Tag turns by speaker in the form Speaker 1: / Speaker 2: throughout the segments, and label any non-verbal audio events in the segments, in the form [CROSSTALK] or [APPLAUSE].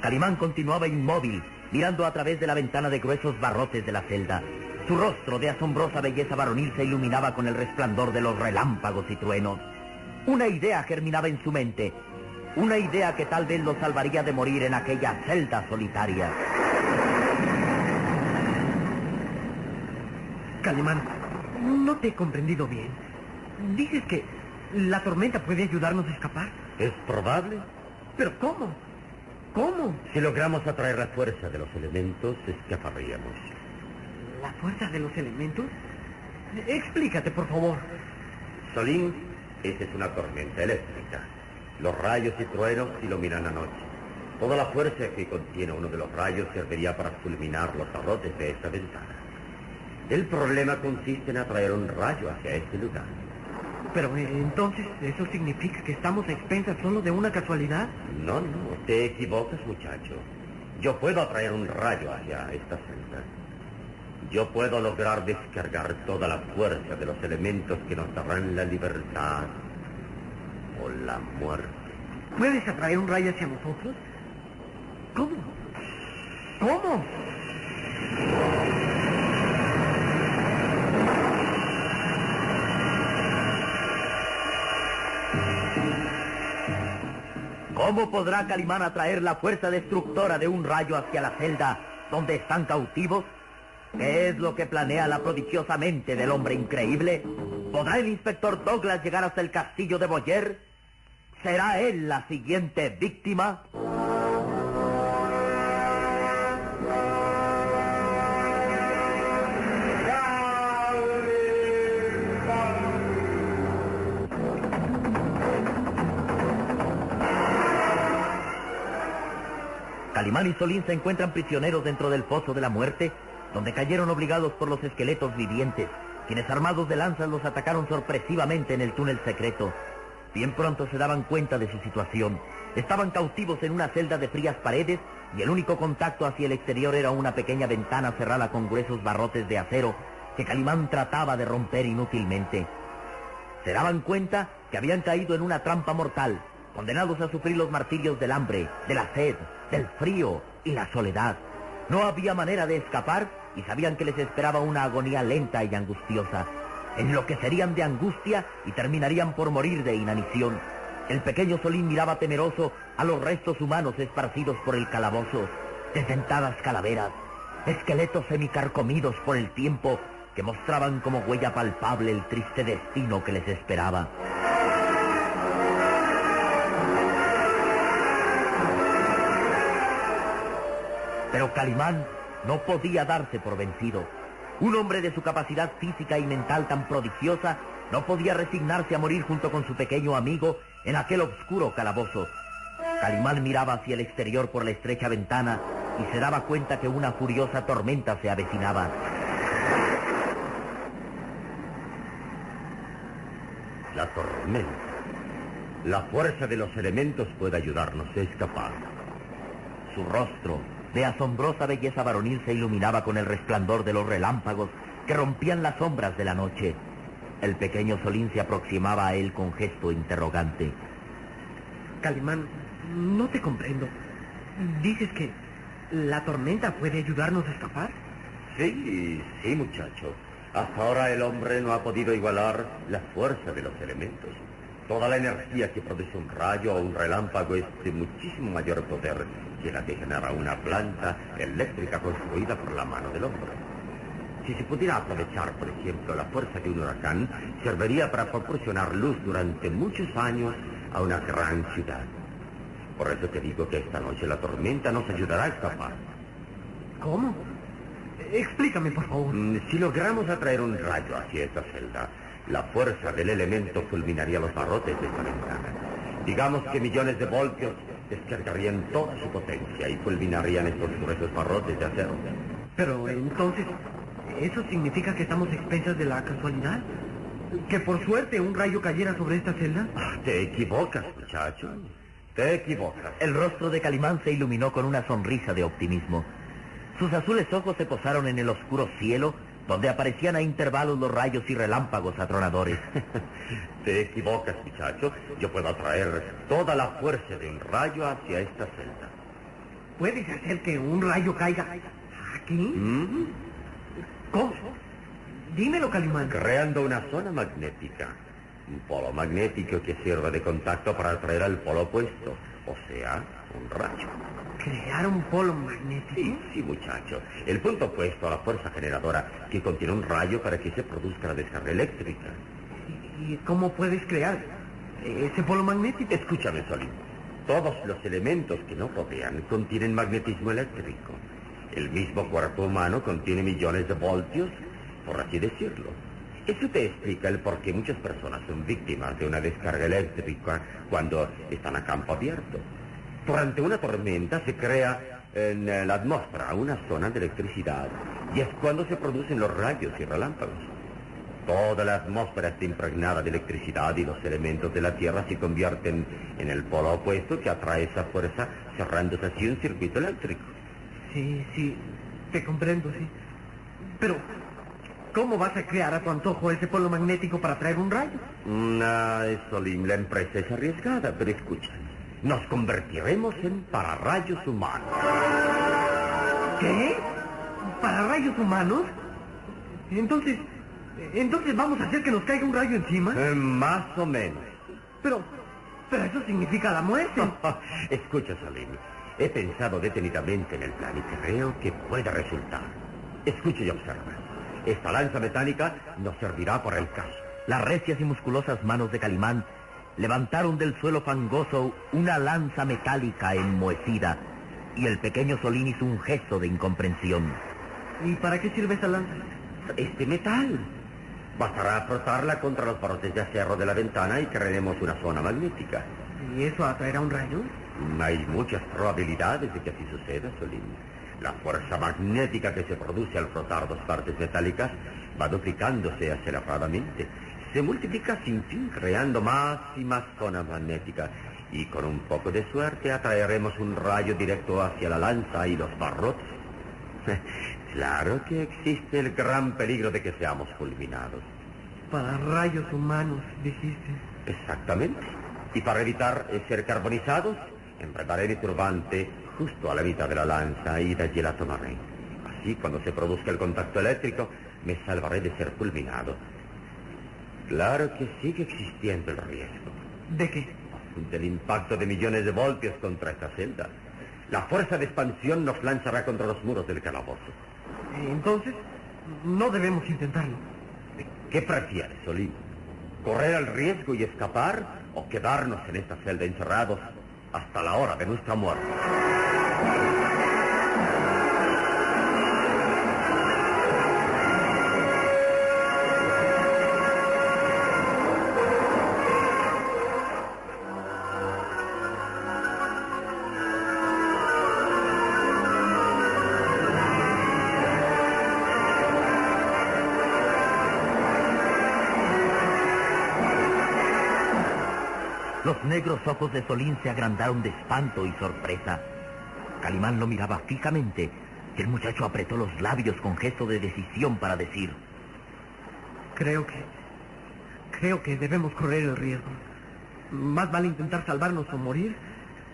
Speaker 1: Calimán continuaba inmóvil, mirando a través de la ventana de gruesos barrotes de la celda. Su rostro de asombrosa belleza varonil se iluminaba con el resplandor de los relámpagos y truenos. Una idea germinaba en su mente, una idea que tal vez lo salvaría de morir en aquella celda solitaria.
Speaker 2: Calimán, no te he comprendido bien. Dices que la tormenta puede ayudarnos a escapar.
Speaker 3: Es probable.
Speaker 2: ¿Pero cómo? ¿Cómo?
Speaker 3: Si logramos atraer la fuerza de los elementos, escaparíamos.
Speaker 2: ¿La fuerza de los elementos? Explícate, por favor.
Speaker 3: Solín, esa es una tormenta eléctrica. Los rayos y truenos iluminan la noche. Toda la fuerza que contiene uno de los rayos serviría para fulminar los barrotes de esta ventana. El problema consiste en atraer un rayo hacia este lugar.
Speaker 2: Pero eh, entonces, ¿eso significa que estamos a expensas solo de una casualidad?
Speaker 3: No, no, te equivocas, muchacho. Yo puedo atraer un rayo hacia esta celda. Yo puedo lograr descargar toda la fuerza de los elementos que nos darán la libertad o la muerte.
Speaker 2: ¿Puedes atraer un rayo hacia nosotros? ¿Cómo? ¿Cómo?
Speaker 1: ¿Cómo podrá Calimán atraer la fuerza destructora de un rayo hacia la celda donde están cautivos? ¿Qué es lo que planea la prodigiosa mente del hombre increíble? ¿Podrá el inspector Douglas llegar hasta el castillo de Boyer? ¿Será él la siguiente víctima? Calimán y Solín se encuentran prisioneros dentro del foso de la muerte, donde cayeron obligados por los esqueletos vivientes, quienes armados de lanzas los atacaron sorpresivamente en el túnel secreto. Bien pronto se daban cuenta de su situación. Estaban cautivos en una celda de frías paredes y el único contacto hacia el exterior era una pequeña ventana cerrada con gruesos barrotes de acero que Calimán trataba de romper inútilmente. Se daban cuenta que habían caído en una trampa mortal, condenados a sufrir los martirios del hambre, de la sed, del frío y la soledad. No había manera de escapar y sabían que les esperaba una agonía lenta y angustiosa. Enloquecerían de angustia y terminarían por morir de inanición. El pequeño Solín miraba temeroso a los restos humanos esparcidos por el calabozo, desdentadas calaveras, esqueletos semicarcomidos por el tiempo que mostraban como huella palpable el triste destino que les esperaba. Pero Calimán no podía darse por vencido. Un hombre de su capacidad física y mental tan prodigiosa no podía resignarse a morir junto con su pequeño amigo en aquel oscuro calabozo. Calimán miraba hacia el exterior por la estrecha ventana y se daba cuenta que una furiosa tormenta se avecinaba.
Speaker 3: La tormenta. La fuerza de los elementos puede ayudarnos a escapar.
Speaker 1: Su rostro, de asombrosa belleza varonil, se iluminaba con el resplandor de los relámpagos que rompían las sombras de la noche. El pequeño Solín se aproximaba a él con gesto interrogante.
Speaker 2: Calimán, no te comprendo. ¿Dices que la tormenta puede ayudarnos a escapar?
Speaker 3: Sí, sí, muchacho. Hasta ahora el hombre no ha podido igualar la fuerza de los elementos. Toda la energía que produce un rayo o un relámpago es de muchísimo mayor poder que la que genera una planta eléctrica construida por la mano del hombre. Si se pudiera aprovechar, por ejemplo, la fuerza de un huracán, serviría para proporcionar luz durante muchos años a una gran ciudad. Por eso te digo que esta noche la tormenta nos ayudará a escapar.
Speaker 2: ¿Cómo? Explícame, por favor.
Speaker 3: Mm, Si logramos atraer un rayo hacia esta celda, la fuerza del elemento fulminaría los barrotes de esta ventana. Digamos que millones de voltios descargarían toda su potencia y fulminarían estos gruesos barrotes de acero.
Speaker 2: Pero entonces, ¿eso significa que estamos expensas de la casualidad? ¿Que por suerte un rayo cayera sobre esta celda?
Speaker 3: Ah, te equivocas, muchacho. Te equivocas.
Speaker 1: El rostro de Calimán se iluminó con una sonrisa de optimismo. Sus azules ojos se posaron en el oscuro cielo, donde aparecían a intervalos los rayos y relámpagos atronadores. [LAUGHS]
Speaker 3: Te equivocas, muchacho. Yo puedo atraer toda la fuerza de un rayo hacia esta celda.
Speaker 2: ¿Puedes hacer que un rayo caiga aquí?
Speaker 3: ¿Mm?
Speaker 2: ¿Cómo? Dímelo, Calimán.
Speaker 3: Creando una zona magnética. Un polo magnético que sirve de contacto para atraer al polo opuesto, o sea, un rayo.
Speaker 2: ¿Crear un polo magnético?
Speaker 3: Sí, sí, muchacho. El punto opuesto a la fuerza generadora que contiene un rayo para que se produzca la descarga eléctrica.
Speaker 2: ¿Y cómo puedes crear ese polo magnético?
Speaker 3: Escúchame, Solín. Todos los elementos que nos rodean contienen magnetismo eléctrico. El mismo cuerpo humano contiene millones de voltios, por así decirlo. Eso te explica el por qué muchas personas son víctimas de una descarga eléctrica cuando están a campo abierto. Durante una tormenta se crea en la atmósfera una zona de electricidad y es cuando se producen los rayos y relámpagos. Toda la atmósfera está impregnada de electricidad y los elementos de la Tierra se convierten en el polo opuesto que atrae esa fuerza cerrándose así un circuito eléctrico.
Speaker 2: Sí, sí, te comprendo, sí. Pero, ¿cómo vas a crear a tu antojo ese polo magnético para traer un rayo?
Speaker 3: Una, Solim, la empresa es arriesgada, pero escucha. Nos convertiremos en pararrayos humanos.
Speaker 2: ¿Qué? ¿Para rayos humanos? Entonces, entonces vamos a hacer que nos caiga un rayo encima.
Speaker 3: Eh, más o menos.
Speaker 2: Pero, pero eso significa la muerte. [LAUGHS]
Speaker 3: Escucha, Salim. He pensado detenidamente en el plan y creo que puede resultar. Escucha y observa. Esta lanza metálica nos servirá para el caso.
Speaker 1: Las recias y musculosas manos de Calimán levantaron del suelo fangoso una lanza metálica enmohecida y el pequeño Solín hizo un gesto de incomprensión.
Speaker 2: ¿Y para qué sirve esa lanza?
Speaker 3: Este metal. Bastará frotarla contra los barrotes de acero de la ventana y crearemos una zona magnética.
Speaker 2: ¿Y eso atraerá un rayo?
Speaker 3: Hay muchas probabilidades de que así suceda, Solín. La fuerza magnética que se produce al frotar dos partes metálicas va duplicándose aceleradamente. Se multiplica sin fin, creando más y más zonas magnéticas. Y con un poco de suerte atraeremos un rayo directo hacia la lanza y los barrotes. [LAUGHS] Claro que existe el gran peligro de que seamos fulminados.
Speaker 2: Para rayos humanos, dijiste.
Speaker 3: Exactamente. Y para evitar ser carbonizados, enredaré mi turbante justo a la mitad de la lanza y de allí la tomaré. Así, cuando se produzca el contacto eléctrico, me salvaré de ser fulminado. Claro que sigue existiendo el riesgo.
Speaker 2: ¿De qué?
Speaker 3: Del impacto de millones de voltios contra esta celda. La fuerza de expansión nos lanzará contra los muros del calabozo.
Speaker 2: Entonces, no debemos intentarlo.
Speaker 3: ¿Qué prefieres, Solín? ¿Correr el riesgo y escapar o quedarnos en esta celda encerrados hasta la hora de nuestra muerte?
Speaker 1: Negros ojos de Solín se agrandaron de espanto y sorpresa. Calimán lo miraba fijamente y el muchacho apretó los labios con gesto de decisión para decir...
Speaker 2: Creo que... Creo que debemos correr el riesgo. Más vale intentar salvarnos o morir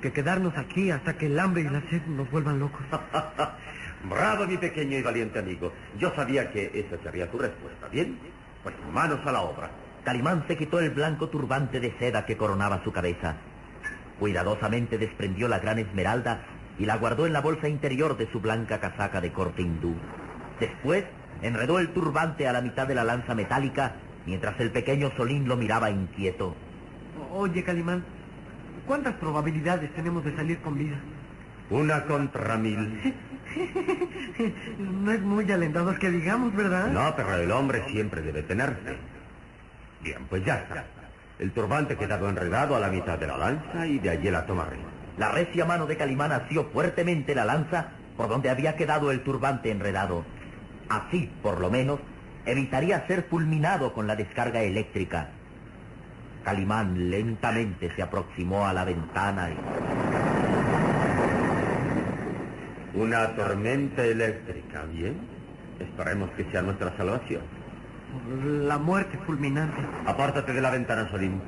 Speaker 2: que quedarnos aquí hasta que el hambre y la sed nos vuelvan locos. [LAUGHS]
Speaker 3: Bravo, mi pequeño y valiente amigo. Yo sabía que esa sería tu respuesta. ¿Bien? Pues manos a la obra.
Speaker 1: Calimán se quitó el blanco turbante de seda que coronaba su cabeza. Cuidadosamente desprendió la gran esmeralda y la guardó en la bolsa interior de su blanca casaca de corte hindú. Después enredó el turbante a la mitad de la lanza metálica mientras el pequeño Solín lo miraba inquieto.
Speaker 2: Oye, Calimán, ¿cuántas probabilidades tenemos de salir con vida?
Speaker 3: Una contra mil. [LAUGHS]
Speaker 2: no es muy alentador que digamos, ¿verdad?
Speaker 3: No, pero el hombre siempre debe tenerse. Bien, pues ya está. El turbante ha quedado enredado a la mitad de la lanza y de allí la tomaré.
Speaker 1: la recia mano de Calimán asió fuertemente la lanza por donde había quedado el turbante enredado. Así, por lo menos, evitaría ser fulminado con la descarga eléctrica. Calimán lentamente se aproximó a la ventana y...
Speaker 3: Una tormenta eléctrica, ¿bien? Esperemos que sea nuestra salvación.
Speaker 2: La muerte fulminante.
Speaker 3: Apártate de la ventana, Solín.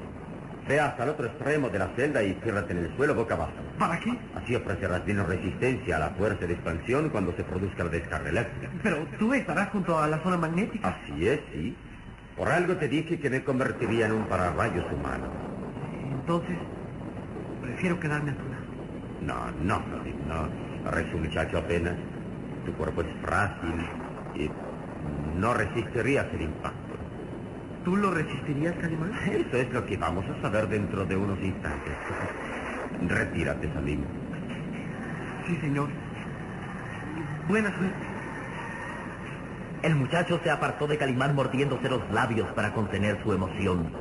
Speaker 3: Ve hasta el otro extremo de la celda y ciérrate en el suelo boca abajo.
Speaker 2: ¿Para qué?
Speaker 3: Así ofrecerás menos resistencia a la fuerza de expansión cuando se produzca la descarga eléctrica.
Speaker 2: Pero tú estarás junto a la zona magnética.
Speaker 3: Así es, sí. Por algo te dije que me convertiría en un pararrayos humano.
Speaker 2: Entonces, prefiero quedarme a tu lado.
Speaker 3: No, no, Solín, no. Eres un muchacho apenas. Tu cuerpo es frágil y no resistirías el impacto.
Speaker 2: ¿Tú lo resistirías, Calimán?
Speaker 3: Eso es lo que vamos a saber dentro de unos instantes. Retírate, Salim.
Speaker 2: Sí, señor. Buena suerte.
Speaker 1: El muchacho se apartó de Calimán mordiéndose los labios para contener su emoción.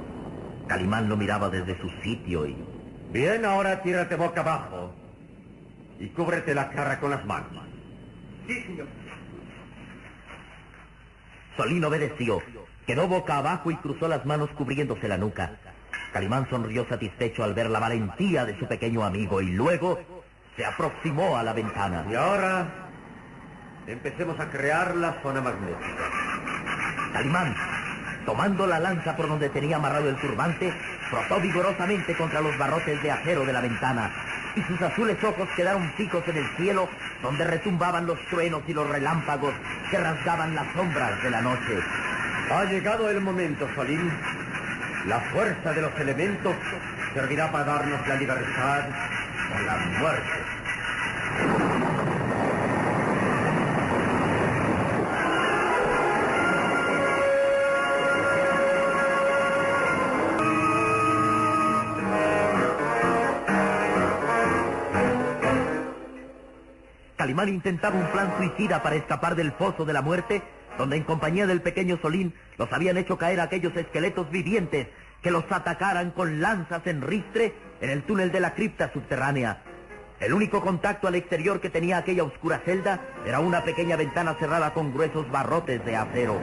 Speaker 1: Calimán lo miraba desde su sitio y...
Speaker 3: Bien, ahora tírate boca abajo y cúbrete la cara con las manos.
Speaker 2: Sí, señor.
Speaker 1: Solín obedeció. Quedó boca abajo y cruzó las manos cubriéndose la nuca. Calimán sonrió satisfecho al ver la valentía de su pequeño amigo y luego se aproximó a la ventana.
Speaker 3: Y ahora empecemos a crear la zona magnética.
Speaker 1: Calimán, tomando la lanza por donde tenía amarrado el turbante, frotó vigorosamente contra los barrotes de acero de la ventana y sus azules ojos quedaron fijos en el cielo donde retumbaban los truenos y los relámpagos que rasgaban las sombras de la noche.
Speaker 3: Ha llegado el momento, Solín. La fuerza de los elementos servirá para darnos la libertad o la muerte.
Speaker 1: Calimán intentaba un plan suicida para escapar del foso de la muerte, donde en compañía del pequeño Solín los habían hecho caer aquellos esqueletos vivientes que los atacaran con lanzas en ristre en el túnel de la cripta subterránea. El único contacto al exterior que tenía aquella oscura celda era una pequeña ventana cerrada con gruesos barrotes de acero.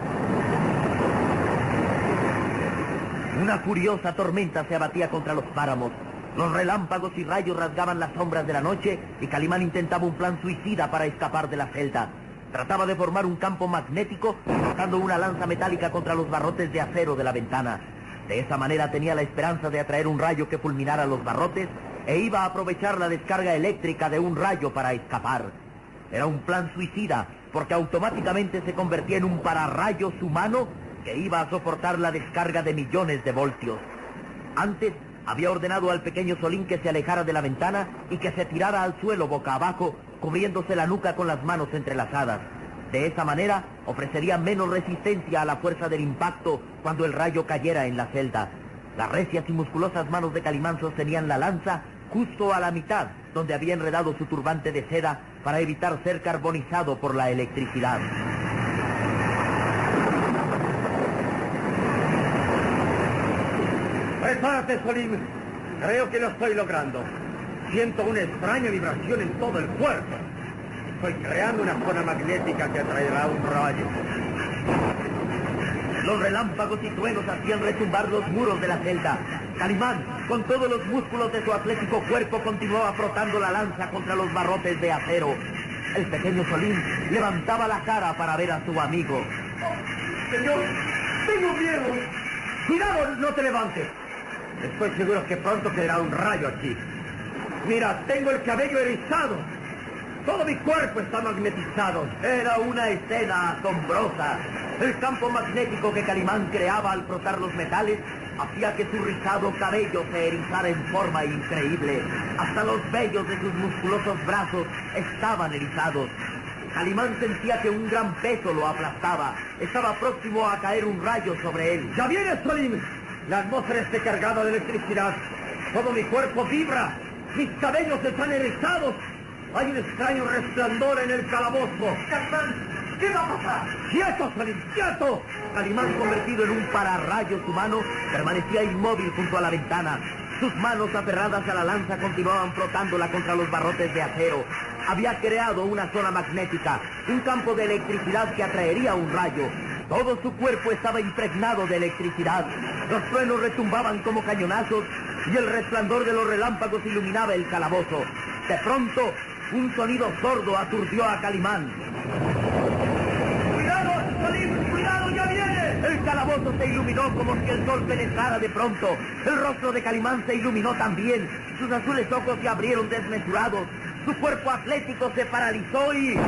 Speaker 1: Una furiosa tormenta se abatía contra los páramos. Los relámpagos y rayos rasgaban las sombras de la noche y Calimán intentaba un plan suicida para escapar de la celda. Trataba de formar un campo magnético colocando una lanza metálica contra los barrotes de acero de la ventana. De esa manera tenía la esperanza de atraer un rayo que fulminara los barrotes e iba a aprovechar la descarga eléctrica de un rayo para escapar. Era un plan suicida porque automáticamente se convertía en un pararrayos humano que iba a soportar la descarga de millones de voltios. Antes había ordenado al pequeño Solín que se alejara de la ventana y que se tirara al suelo boca abajo, cubriéndose la nuca con las manos entrelazadas. De esa manera ofrecería menos resistencia a la fuerza del impacto cuando el rayo cayera en la celda. Las recias y musculosas manos de Calimán sostenían la lanza justo a la mitad, donde había enredado su turbante de seda para evitar ser carbonizado por la electricidad.
Speaker 3: Prepárate, Solín. Creo que lo estoy logrando. Siento una extraña vibración en todo el cuerpo. Estoy creando una zona magnética que atraerá un rayo.
Speaker 1: Los relámpagos y truenos hacían retumbar los muros de la celda. Calimán, con todos los músculos de su atlético cuerpo, continuaba frotando la lanza contra los barrotes de acero. El pequeño Solín levantaba la cara para ver a su amigo.
Speaker 2: Señor, tengo miedo.
Speaker 3: ¡Cuidado, no te levantes! Estoy seguro que pronto caerá un rayo aquí. Mira, tengo el cabello erizado. Todo mi cuerpo está magnetizado.
Speaker 1: Era una escena asombrosa. El campo magnético que Calimán creaba al frotar los metales hacía que su rizado cabello se erizara en forma increíble. Hasta los vellos de sus musculosos brazos estaban erizados. Calimán sentía que un gran peso lo aplastaba. Estaba próximo a caer un rayo sobre él.
Speaker 3: ¡Ya viene, Solín! La atmósfera está cargada de electricidad. Todo mi cuerpo vibra. Mis cabellos están erizados. Hay un extraño resplandor en el calabozo.
Speaker 2: Calimán, ¿qué va a pasar?
Speaker 3: ¡Quieto, Solín! ¡Quieto!
Speaker 1: Calimán, convertido en un pararrayos humano, permanecía inmóvil junto a la ventana. Sus manos aferradas a la lanza continuaban frotándola contra los barrotes de acero. Había creado una zona magnética, un campo de electricidad que atraería un rayo. Todo su cuerpo estaba impregnado de electricidad. Los truenos retumbaban como cañonazos y el resplandor de los relámpagos iluminaba el calabozo. De pronto, un sonido sordo aturdió a Calimán. ¡Cuidado, Salim! ¡Cuidado, ya viene! El calabozo se iluminó como si el sol penetrara de pronto. El rostro de Calimán se iluminó también. Sus azules ojos se abrieron desmesurados. Su cuerpo atlético se paralizó y...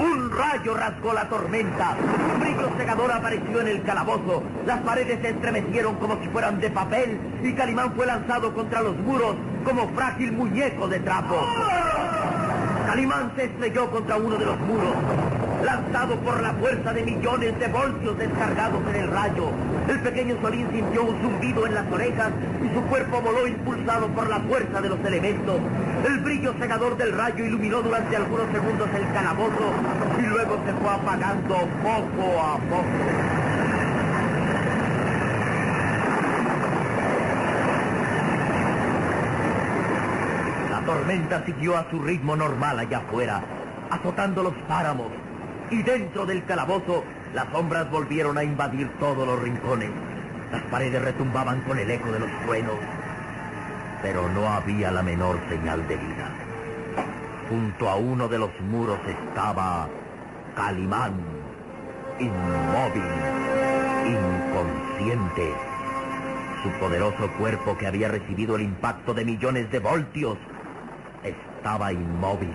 Speaker 1: Un rayo rasgó la tormenta. Un brillo cegador apareció en el calabozo. Las paredes se estremecieron como si fueran de papel y Calimán fue lanzado contra los muros como frágil muñeco de trapo. Calimán se estrelló contra uno de los muros, lanzado por la fuerza de millones de voltios descargados en el rayo. El pequeño Solín sintió un zumbido en las orejas y su cuerpo voló impulsado por la fuerza de los elementos. El brillo cegador del rayo iluminó durante algunos segundos el calabozo y luego se fue apagando poco a poco. La tormenta siguió a su ritmo normal allá afuera, azotando los páramos. Y dentro del calabozo, las sombras volvieron a invadir todos los rincones. Las paredes retumbaban con el eco de los truenos. Pero no había la menor señal de vida. Junto a uno de los muros estaba Calimán, inmóvil, inconsciente. Su poderoso cuerpo que había recibido el impacto de millones de voltios estaba inmóvil.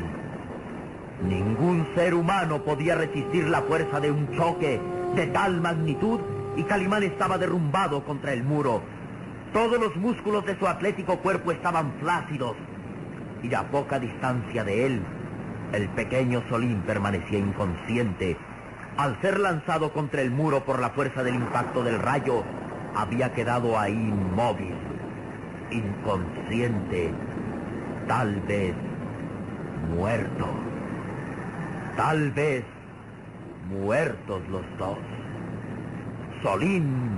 Speaker 1: Ningún ser humano podía resistir la fuerza de un choque de tal magnitud y Calimán estaba derrumbado contra el muro. Todos los músculos de su atlético cuerpo estaban flácidos y a poca distancia de él, el pequeño Solín permanecía inconsciente. Al ser lanzado contra el muro por la fuerza del impacto del rayo, había quedado ahí inmóvil, inconsciente, tal vez muerto. Tal vez muertos los dos. Solín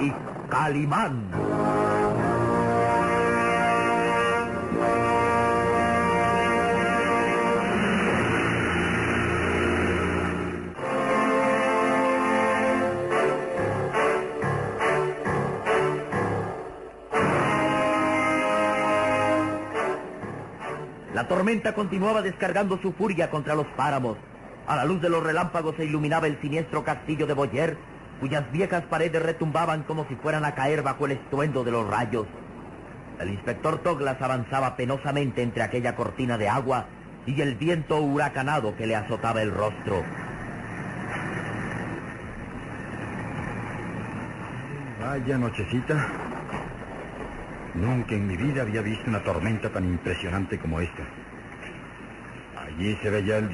Speaker 1: y Calimán. La tormenta continuaba descargando su furia contra los páramos. A la luz de los relámpagos se iluminaba el siniestro castillo de Boyer, cuyas viejas paredes retumbaban como si fueran a caer bajo el estruendo de los rayos. El inspector Toglas avanzaba penosamente entre aquella cortina de agua y el viento huracanado que le azotaba el rostro.
Speaker 4: Vaya nochecita. Nunca en mi vida había visto una tormenta tan impresionante como esta. Allí se veía el